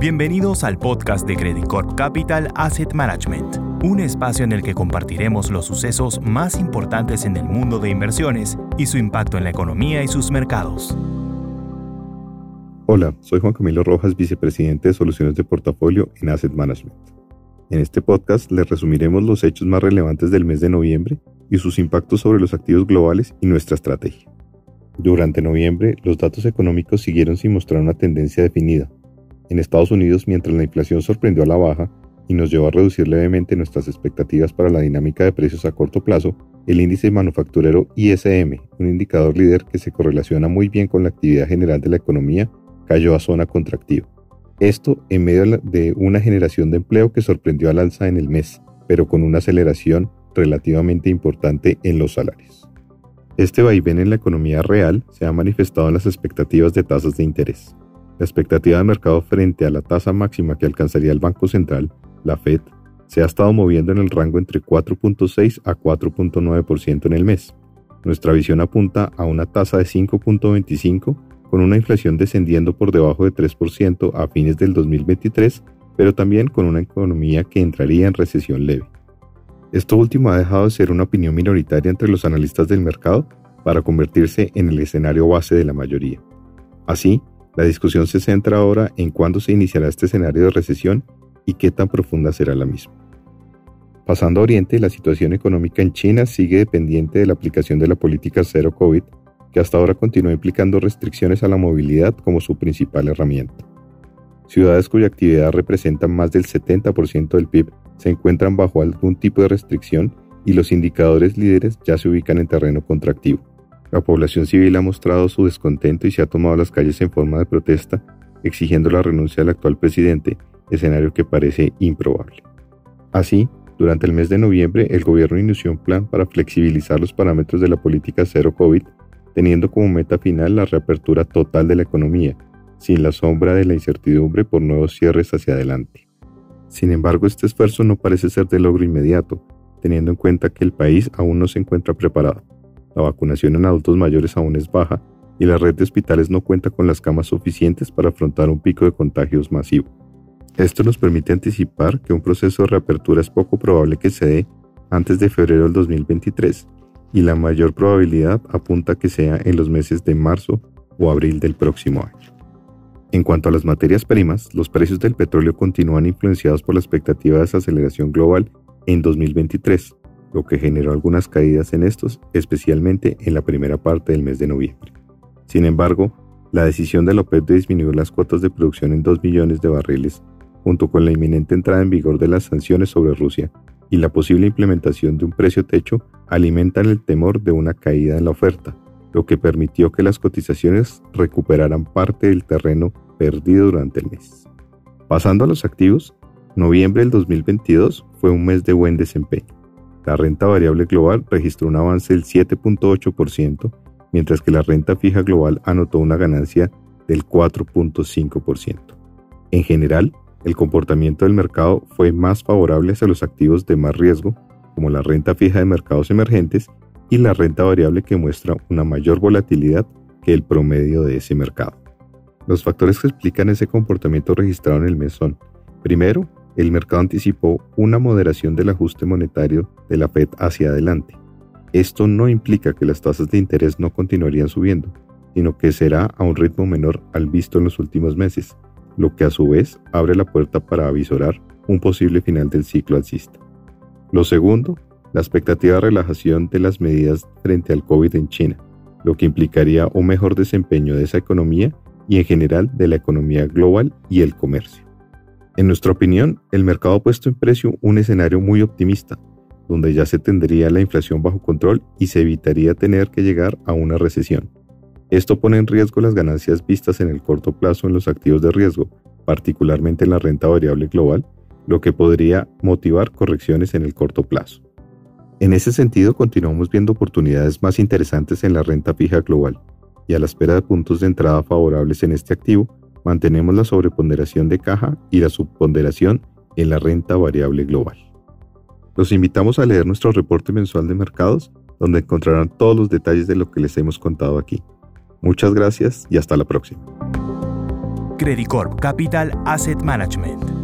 Bienvenidos al podcast de Credit Corp Capital Asset Management, un espacio en el que compartiremos los sucesos más importantes en el mundo de inversiones y su impacto en la economía y sus mercados. Hola, soy Juan Camilo Rojas, vicepresidente de Soluciones de Portafolio en Asset Management. En este podcast les resumiremos los hechos más relevantes del mes de noviembre y sus impactos sobre los activos globales y nuestra estrategia. Durante noviembre, los datos económicos siguieron sin mostrar una tendencia definida, en Estados Unidos, mientras la inflación sorprendió a la baja y nos llevó a reducir levemente nuestras expectativas para la dinámica de precios a corto plazo, el índice manufacturero ISM, un indicador líder que se correlaciona muy bien con la actividad general de la economía, cayó a zona contractiva. Esto en medio de una generación de empleo que sorprendió al alza en el mes, pero con una aceleración relativamente importante en los salarios. Este vaivén en la economía real se ha manifestado en las expectativas de tasas de interés. La expectativa de mercado frente a la tasa máxima que alcanzaría el Banco Central, la Fed, se ha estado moviendo en el rango entre 4.6 a 4.9% en el mes. Nuestra visión apunta a una tasa de 5.25 con una inflación descendiendo por debajo de 3% a fines del 2023, pero también con una economía que entraría en recesión leve. Esto último ha dejado de ser una opinión minoritaria entre los analistas del mercado para convertirse en el escenario base de la mayoría. Así, la discusión se centra ahora en cuándo se iniciará este escenario de recesión y qué tan profunda será la misma. Pasando a Oriente, la situación económica en China sigue dependiente de la aplicación de la política cero COVID, que hasta ahora continúa implicando restricciones a la movilidad como su principal herramienta. Ciudades cuya actividad representa más del 70% del PIB se encuentran bajo algún tipo de restricción y los indicadores líderes ya se ubican en terreno contractivo. La población civil ha mostrado su descontento y se ha tomado las calles en forma de protesta, exigiendo la renuncia del actual presidente, escenario que parece improbable. Así, durante el mes de noviembre, el gobierno inició un plan para flexibilizar los parámetros de la política cero COVID, teniendo como meta final la reapertura total de la economía, sin la sombra de la incertidumbre por nuevos cierres hacia adelante. Sin embargo, este esfuerzo no parece ser de logro inmediato, teniendo en cuenta que el país aún no se encuentra preparado. La vacunación en adultos mayores aún es baja y la red de hospitales no cuenta con las camas suficientes para afrontar un pico de contagios masivo. Esto nos permite anticipar que un proceso de reapertura es poco probable que se dé antes de febrero del 2023 y la mayor probabilidad apunta que sea en los meses de marzo o abril del próximo año. En cuanto a las materias primas, los precios del petróleo continúan influenciados por la expectativa de desaceleración global en 2023, lo que generó algunas caídas en estos, especialmente en la primera parte del mes de noviembre. Sin embargo, la decisión de la OPEP de disminuir las cuotas de producción en 2 millones de barriles, junto con la inminente entrada en vigor de las sanciones sobre Rusia y la posible implementación de un precio techo, alimentan el temor de una caída en la oferta, lo que permitió que las cotizaciones recuperaran parte del terreno perdido durante el mes. Pasando a los activos, noviembre del 2022 fue un mes de buen desempeño. La renta variable global registró un avance del 7.8%, mientras que la renta fija global anotó una ganancia del 4.5%. En general, el comportamiento del mercado fue más favorable hacia los activos de más riesgo, como la renta fija de mercados emergentes y la renta variable que muestra una mayor volatilidad que el promedio de ese mercado. Los factores que explican ese comportamiento registrado en el mes son, primero, el mercado anticipó una moderación del ajuste monetario de la Fed hacia adelante. Esto no implica que las tasas de interés no continuarían subiendo, sino que será a un ritmo menor al visto en los últimos meses, lo que a su vez abre la puerta para avisorar un posible final del ciclo alcista. Lo segundo, la expectativa de relajación de las medidas frente al COVID en China, lo que implicaría un mejor desempeño de esa economía y en general de la economía global y el comercio. En nuestra opinión, el mercado ha puesto en precio un escenario muy optimista, donde ya se tendría la inflación bajo control y se evitaría tener que llegar a una recesión. Esto pone en riesgo las ganancias vistas en el corto plazo en los activos de riesgo, particularmente en la renta variable global, lo que podría motivar correcciones en el corto plazo. En ese sentido, continuamos viendo oportunidades más interesantes en la renta fija global, y a la espera de puntos de entrada favorables en este activo, mantenemos la sobreponderación de caja y la subponderación en la renta variable global. Los invitamos a leer nuestro reporte mensual de mercados, donde encontrarán todos los detalles de lo que les hemos contado aquí. Muchas gracias y hasta la próxima. Capital Asset Management.